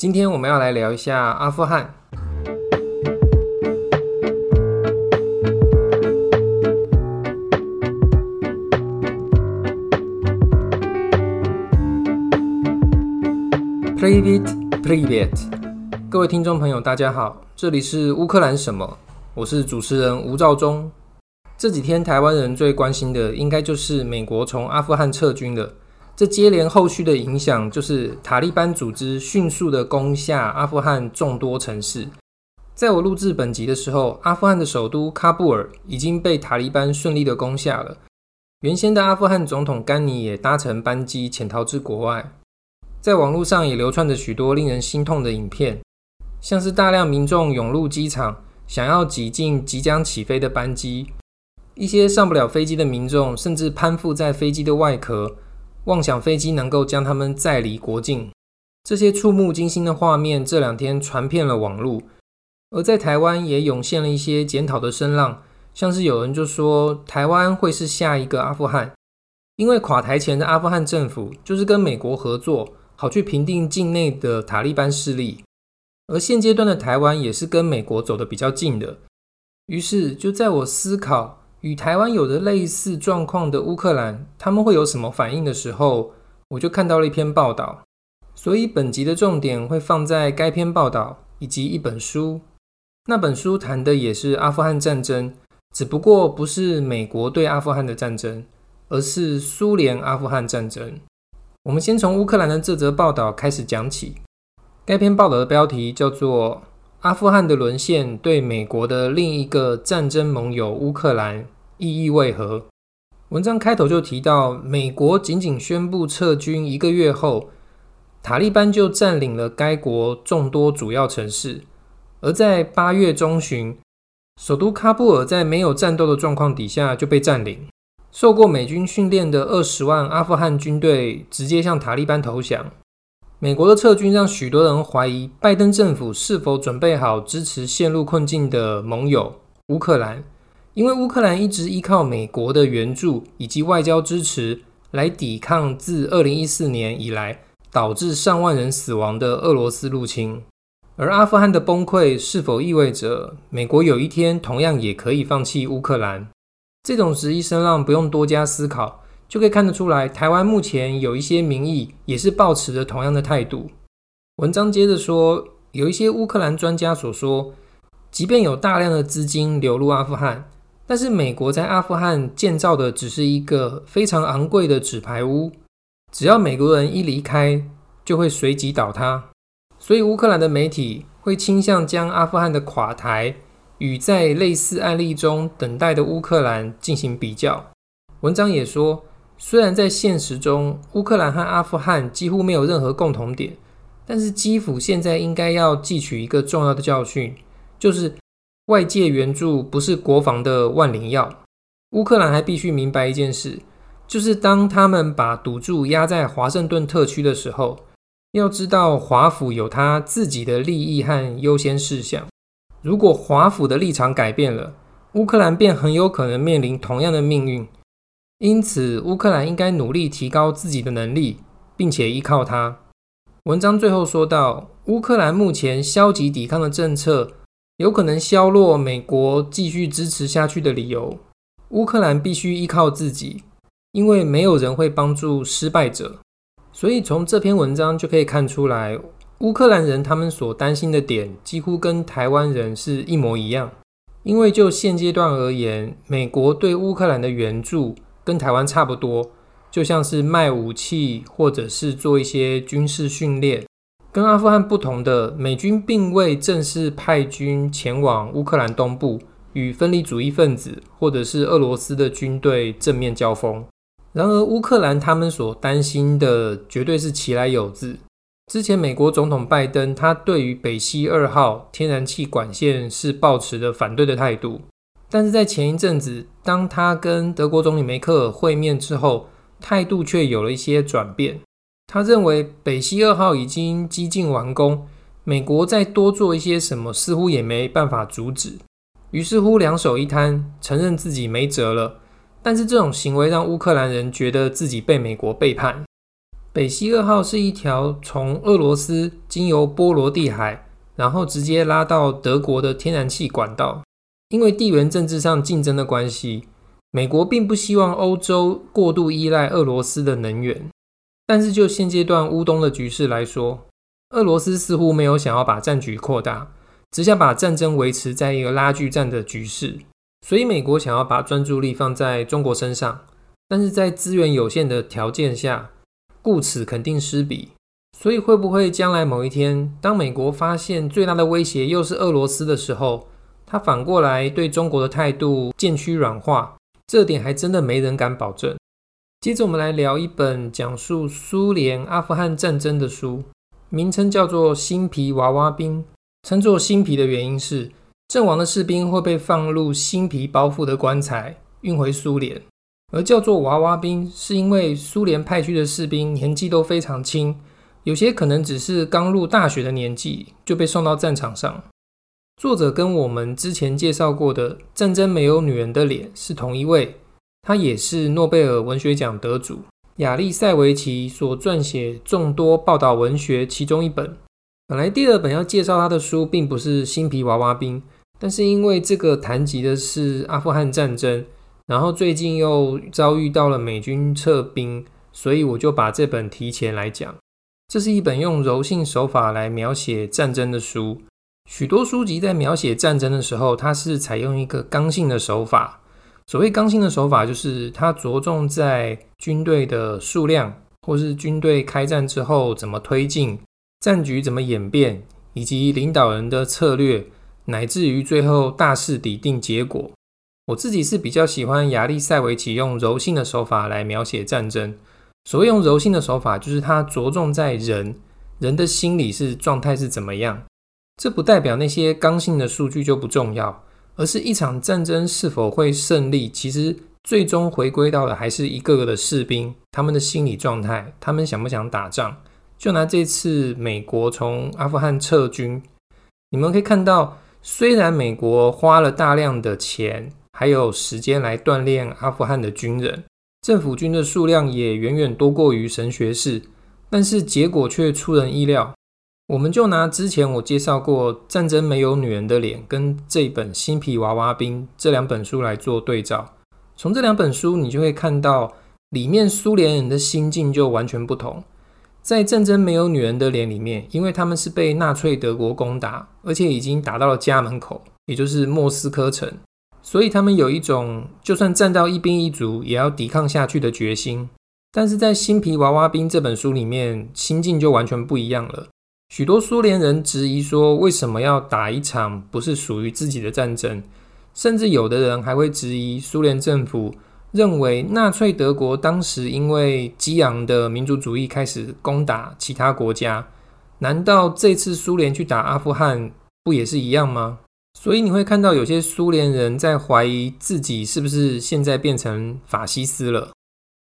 今天我们要来聊一下阿富汗。Privet, Privet，各位听众朋友，大家好，这里是乌克兰什么？我是主持人吴兆忠。这几天台湾人最关心的，应该就是美国从阿富汗撤军了。这接连后续的影响，就是塔利班组织迅速的攻下阿富汗众多城市。在我录制本集的时候，阿富汗的首都喀布尔已经被塔利班顺利的攻下了。原先的阿富汗总统甘尼也搭乘班机潜逃至国外。在网络上也流传着许多令人心痛的影片，像是大量民众涌入机场，想要挤进即将起飞的班机。一些上不了飞机的民众，甚至攀附在飞机的外壳。妄想飞机能够将他们载离国境，这些触目惊心的画面这两天传遍了网络。而在台湾也涌现了一些检讨的声浪，像是有人就说台湾会是下一个阿富汗，因为垮台前的阿富汗政府就是跟美国合作，好去平定境内的塔利班势力，而现阶段的台湾也是跟美国走得比较近的。于是就在我思考。与台湾有着类似状况的乌克兰，他们会有什么反应的时候，我就看到了一篇报道。所以本集的重点会放在该篇报道以及一本书。那本书谈的也是阿富汗战争，只不过不是美国对阿富汗的战争，而是苏联阿富汗战争。我们先从乌克兰的这则报道开始讲起。该篇报道的标题叫做。阿富汗的沦陷对美国的另一个战争盟友乌克兰意义为何？文章开头就提到，美国仅仅宣布撤军一个月后，塔利班就占领了该国众多主要城市。而在八月中旬，首都喀布尔在没有战斗的状况底下就被占领，受过美军训练的二十万阿富汗军队直接向塔利班投降。美国的撤军让许多人怀疑拜登政府是否准备好支持陷入困境的盟友乌克兰，因为乌克兰一直依靠美国的援助以及外交支持来抵抗自二零一四年以来导致上万人死亡的俄罗斯入侵。而阿富汗的崩溃是否意味着美国有一天同样也可以放弃乌克兰？这种质疑声浪不用多加思考。就可以看得出来，台湾目前有一些民意也是抱持着同样的态度。文章接着说，有一些乌克兰专家所说，即便有大量的资金流入阿富汗，但是美国在阿富汗建造的只是一个非常昂贵的纸牌屋，只要美国人一离开，就会随即倒塌。所以乌克兰的媒体会倾向将阿富汗的垮台与在类似案例中等待的乌克兰进行比较。文章也说。虽然在现实中，乌克兰和阿富汗几乎没有任何共同点，但是基辅现在应该要汲取一个重要的教训，就是外界援助不是国防的万灵药。乌克兰还必须明白一件事，就是当他们把赌注压在华盛顿特区的时候，要知道华府有他自己的利益和优先事项。如果华府的立场改变了，乌克兰便很有可能面临同样的命运。因此，乌克兰应该努力提高自己的能力，并且依靠它。文章最后说到，乌克兰目前消极抵抗的政策，有可能削弱美国继续支持下去的理由。乌克兰必须依靠自己，因为没有人会帮助失败者。所以，从这篇文章就可以看出来，乌克兰人他们所担心的点，几乎跟台湾人是一模一样。因为就现阶段而言，美国对乌克兰的援助，跟台湾差不多，就像是卖武器或者是做一些军事训练。跟阿富汗不同的，美军并未正式派军前往乌克兰东部与分离主义分子或者是俄罗斯的军队正面交锋。然而，乌克兰他们所担心的绝对是其来有自。之前美国总统拜登他对于北溪二号天然气管线是抱持着反对的态度。但是在前一阵子，当他跟德国总理梅克尔会面之后，态度却有了一些转变。他认为北溪二号已经几近完工，美国再多做一些什么，似乎也没办法阻止。于是乎，两手一摊，承认自己没辙了。但是这种行为让乌克兰人觉得自己被美国背叛。北溪二号是一条从俄罗斯经由波罗的海，然后直接拉到德国的天然气管道。因为地缘政治上竞争的关系，美国并不希望欧洲过度依赖俄罗斯的能源。但是就现阶段乌东的局势来说，俄罗斯似乎没有想要把战局扩大，只想把战争维持在一个拉锯战的局势。所以美国想要把专注力放在中国身上，但是在资源有限的条件下，顾此肯定失彼。所以会不会将来某一天，当美国发现最大的威胁又是俄罗斯的时候，他反过来对中国的态度渐趋软化，这点还真的没人敢保证。接着我们来聊一本讲述苏联阿富汗战争的书，名称叫做《新皮娃娃兵》。称作新皮的原因是，阵亡的士兵会被放入新皮包覆的棺材运回苏联，而叫做娃娃兵，是因为苏联派去的士兵年纪都非常轻，有些可能只是刚入大学的年纪就被送到战场上。作者跟我们之前介绍过的《战争没有女人的脸》是同一位，他也是诺贝尔文学奖得主亚历塞维奇所撰写众多报道文学其中一本。本来第二本要介绍他的书并不是《新皮娃娃兵》，但是因为这个谈及的是阿富汗战争，然后最近又遭遇到了美军撤兵，所以我就把这本提前来讲。这是一本用柔性手法来描写战争的书。许多书籍在描写战争的时候，它是采用一个刚性的手法。所谓刚性的手法，就是它着重在军队的数量，或是军队开战之后怎么推进，战局怎么演变，以及领导人的策略，乃至于最后大势底定结果。我自己是比较喜欢亚历塞维奇用柔性的手法来描写战争。所谓用柔性的手法，就是它着重在人，人的心理是状态是怎么样。这不代表那些刚性的数据就不重要，而是一场战争是否会胜利，其实最终回归到的还是一个个的士兵，他们的心理状态，他们想不想打仗。就拿这次美国从阿富汗撤军，你们可以看到，虽然美国花了大量的钱还有时间来锻炼阿富汗的军人，政府军的数量也远远多过于神学士，但是结果却出人意料。我们就拿之前我介绍过《战争没有女人的脸》跟这本《新皮娃娃兵》这两本书来做对照，从这两本书你就会看到里面苏联人的心境就完全不同。在《战争没有女人的脸》里面，因为他们是被纳粹德国攻打，而且已经打到了家门口，也就是莫斯科城，所以他们有一种就算战到一兵一卒也要抵抗下去的决心。但是在《新皮娃娃兵》这本书里面，心境就完全不一样了。许多苏联人质疑说，为什么要打一场不是属于自己的战争？甚至有的人还会质疑苏联政府，认为纳粹德国当时因为激昂的民族主义开始攻打其他国家，难道这次苏联去打阿富汗不也是一样吗？所以你会看到有些苏联人在怀疑自己是不是现在变成法西斯了。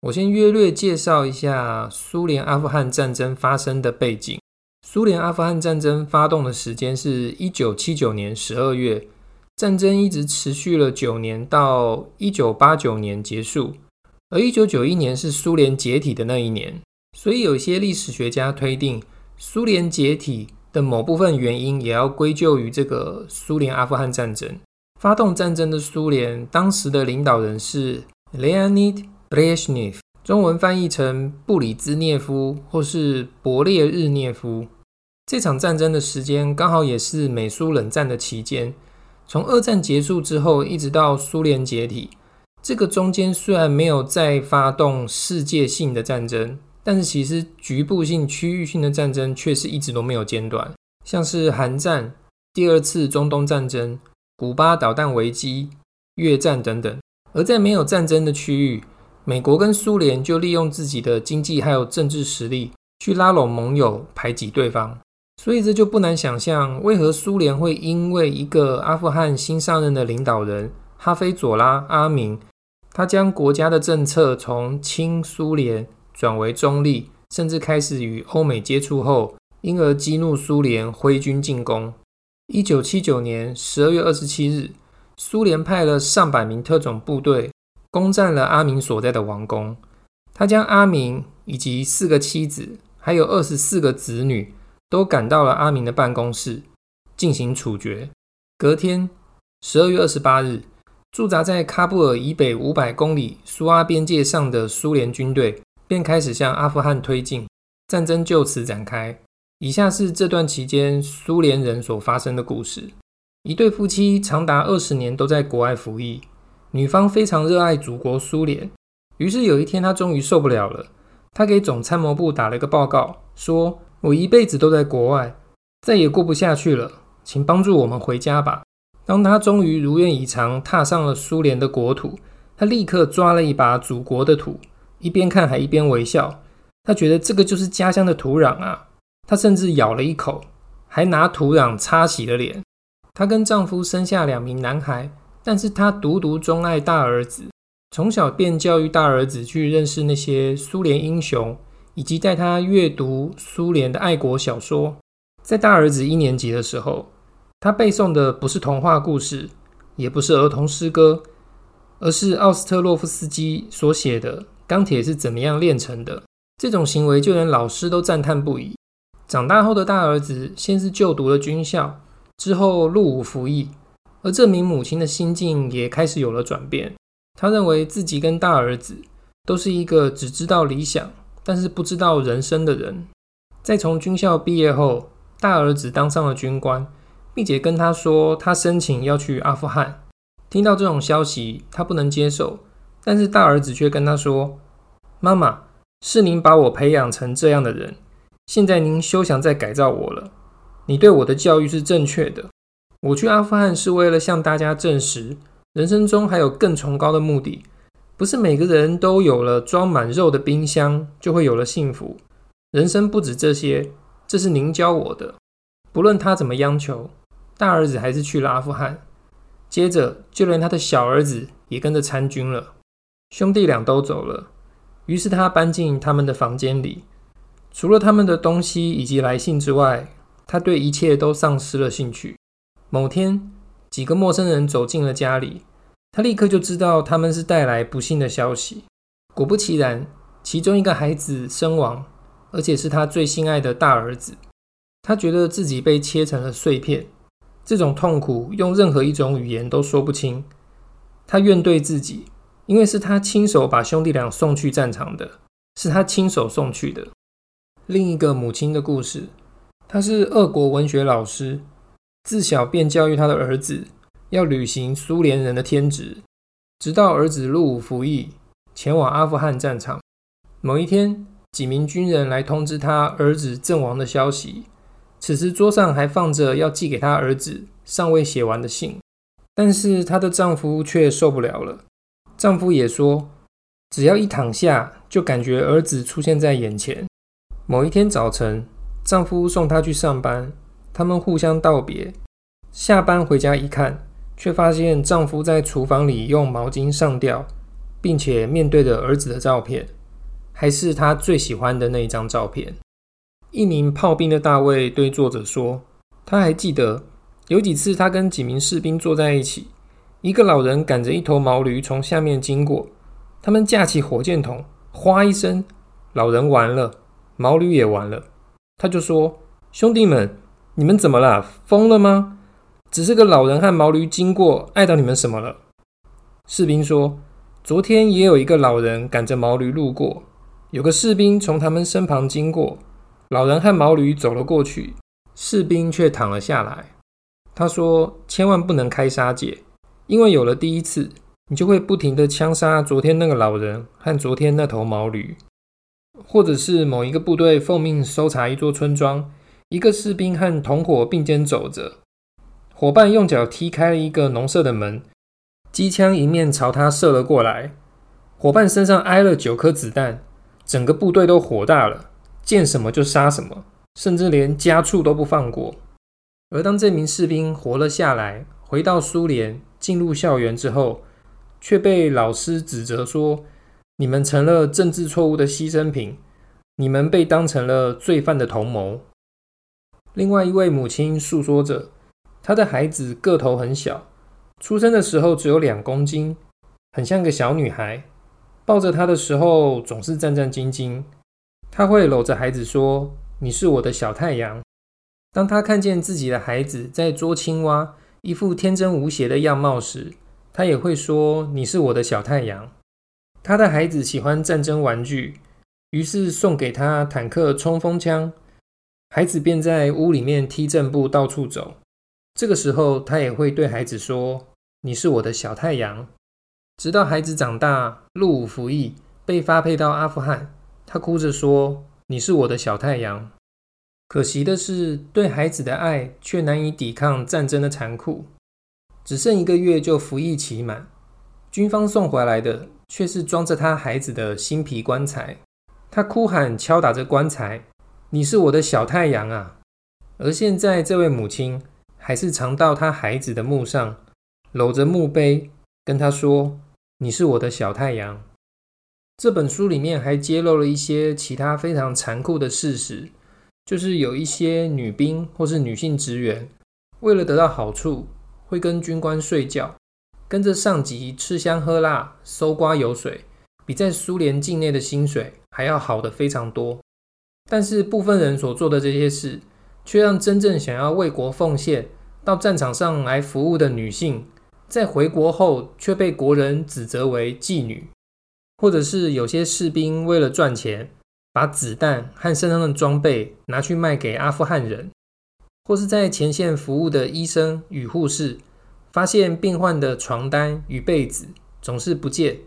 我先约略介绍一下苏联阿富汗战争发生的背景。苏联阿富汗战争发动的时间是一九七九年十二月，战争一直持续了九年，到一九八九年结束。而一九九一年是苏联解体的那一年，所以有些历史学家推定，苏联解体的某部分原因也要归咎于这个苏联阿富汗战争。发动战争的苏联当时的领导人是 Leonid Brezhnev，中文翻译成布里兹涅夫或是勃列日涅夫。这场战争的时间刚好也是美苏冷战的期间，从二战结束之后一直到苏联解体，这个中间虽然没有再发动世界性的战争，但是其实局部性、区域性的战争却是一直都没有间断，像是韩战、第二次中东战争、古巴导弹危机、越战等等。而在没有战争的区域，美国跟苏联就利用自己的经济还有政治实力去拉拢盟友，排挤对方。所以这就不难想象，为何苏联会因为一个阿富汗新上任的领导人哈菲佐拉·阿明，他将国家的政策从亲苏联转为中立，甚至开始与欧美接触后，因而激怒苏联挥军进攻。一九七九年十二月二十七日，苏联派了上百名特种部队攻占了阿明所在的王宫，他将阿明以及四个妻子，还有二十四个子女，都赶到了阿明的办公室进行处决。隔天，十二月二十八日，驻扎在喀布尔以北五百公里苏阿边界上的苏联军队便开始向阿富汗推进，战争就此展开。以下是这段期间苏联人所发生的故事：一对夫妻长达二十年都在国外服役，女方非常热爱祖国苏联，于是有一天她终于受不了了。她给总参谋部打了个报告，说：“我一辈子都在国外，再也过不下去了，请帮助我们回家吧。”当他终于如愿以偿踏上了苏联的国土，他立刻抓了一把祖国的土，一边看还一边微笑。他觉得这个就是家乡的土壤啊！他甚至咬了一口，还拿土壤擦洗了脸。她跟丈夫生下两名男孩，但是她独独钟爱大儿子。从小便教育大儿子去认识那些苏联英雄，以及带他阅读苏联的爱国小说。在大儿子一年级的时候，他背诵的不是童话故事，也不是儿童诗歌，而是奥斯特洛夫斯基所写的《钢铁是怎么样炼成的》。这种行为就连老师都赞叹不已。长大后的大儿子先是就读了军校，之后入伍服役，而这名母亲的心境也开始有了转变。他认为自己跟大儿子都是一个只知道理想，但是不知道人生的人。在从军校毕业后，大儿子当上了军官，并且跟他说他申请要去阿富汗。听到这种消息，他不能接受，但是大儿子却跟他说：“妈妈，是您把我培养成这样的人，现在您休想再改造我了。你对我的教育是正确的。我去阿富汗是为了向大家证实。”人生中还有更崇高的目的，不是每个人都有了装满肉的冰箱就会有了幸福。人生不止这些，这是您教我的。不论他怎么央求，大儿子还是去了阿富汗。接着，就连他的小儿子也跟着参军了。兄弟俩都走了，于是他搬进他们的房间里，除了他们的东西以及来信之外，他对一切都丧失了兴趣。某天，几个陌生人走进了家里。他立刻就知道他们是带来不幸的消息。果不其然，其中一个孩子身亡，而且是他最心爱的大儿子。他觉得自己被切成了碎片，这种痛苦用任何一种语言都说不清。他怨怼自己，因为是他亲手把兄弟俩送去战场的，是他亲手送去的。另一个母亲的故事，他是俄国文学老师，自小便教育他的儿子。要履行苏联人的天职，直到儿子入伍服役，前往阿富汗战场。某一天，几名军人来通知他儿子阵亡的消息。此时桌上还放着要寄给他儿子尚未写完的信，但是她的丈夫却受不了了。丈夫也说，只要一躺下，就感觉儿子出现在眼前。某一天早晨，丈夫送她去上班，他们互相道别。下班回家一看。却发现丈夫在厨房里用毛巾上吊，并且面对着儿子的照片，还是他最喜欢的那一张照片。一名炮兵的大卫对作者说：“他还记得有几次，他跟几名士兵坐在一起，一个老人赶着一头毛驴从下面经过，他们架起火箭筒，哗一声，老人完了，毛驴也完了。他就说：‘兄弟们，你们怎么了？疯了吗？’”只是个老人和毛驴经过，碍到你们什么了？士兵说：“昨天也有一个老人赶着毛驴路过，有个士兵从他们身旁经过，老人和毛驴走了过去，士兵却躺了下来。”他说：“千万不能开杀戒，因为有了第一次，你就会不停地枪杀昨天那个老人和昨天那头毛驴，或者是某一个部队奉命搜查一座村庄，一个士兵和同伙并肩走着。”伙伴用脚踢开了一个农舍的门，机枪迎面朝他射了过来。伙伴身上挨了九颗子弹，整个部队都火大了，见什么就杀什么，甚至连家畜都不放过。而当这名士兵活了下来，回到苏联，进入校园之后，却被老师指责说：“你们成了政治错误的牺牲品，你们被当成了罪犯的同谋。”另外一位母亲诉说着。他的孩子个头很小，出生的时候只有两公斤，很像个小女孩。抱着他的时候总是战战兢兢，他会搂着孩子说：“你是我的小太阳。”当他看见自己的孩子在捉青蛙，一副天真无邪的样貌时，他也会说：“你是我的小太阳。”他的孩子喜欢战争玩具，于是送给他坦克冲锋枪，孩子便在屋里面踢正步到处走。这个时候，他也会对孩子说：“你是我的小太阳。”直到孩子长大，入伍服役，被发配到阿富汗。他哭着说：“你是我的小太阳。”可惜的是，对孩子的爱却难以抵抗战争的残酷。只剩一个月就服役期满，军方送回来的却是装着他孩子的新皮棺材。他哭喊，敲打着棺材：“你是我的小太阳啊！”而现在，这位母亲还是常到他孩子的墓上，搂着墓碑，跟他说：“你是我的小太阳。”这本书里面还揭露了一些其他非常残酷的事实，就是有一些女兵或是女性职员，为了得到好处，会跟军官睡觉，跟着上级吃香喝辣、搜刮油水，比在苏联境内的薪水还要好的非常多。但是部分人所做的这些事，却让真正想要为国奉献、到战场上来服务的女性，在回国后却被国人指责为妓女。或者是有些士兵为了赚钱，把子弹和身上的装备拿去卖给阿富汗人，或是在前线服务的医生与护士，发现病患的床单与被子总是不见，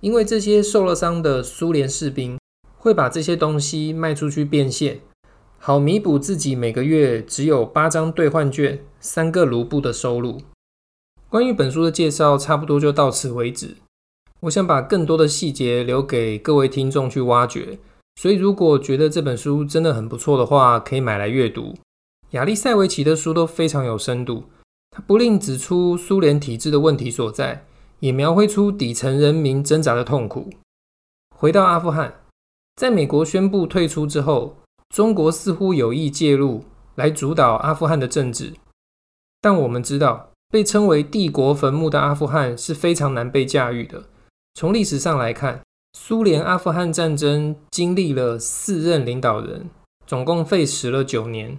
因为这些受了伤的苏联士兵会把这些东西卖出去变现，好弥补自己每个月只有八张兑换券、三个卢布的收入。关于本书的介绍，差不多就到此为止。我想把更多的细节留给各位听众去挖掘，所以如果觉得这本书真的很不错的话，可以买来阅读。亚历塞维奇的书都非常有深度，他不吝指出苏联体制的问题所在，也描绘出底层人民挣扎的痛苦。回到阿富汗，在美国宣布退出之后，中国似乎有意介入来主导阿富汗的政治，但我们知道，被称为帝国坟墓的阿富汗是非常难被驾驭的。从历史上来看，苏联阿富汗战争经历了四任领导人，总共费时了九年。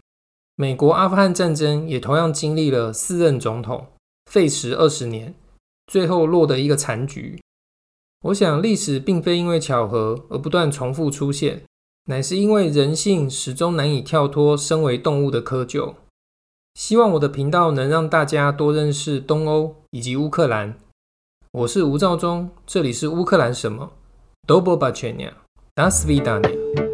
美国阿富汗战争也同样经历了四任总统，费时二十年，最后落得一个残局。我想，历史并非因为巧合而不断重复出现，乃是因为人性始终难以跳脱身为动物的窠臼。希望我的频道能让大家多认识东欧以及乌克兰。我是吴兆忠，这里是乌克兰什么 d o b o b a c h e n i a d a s v i d a n i a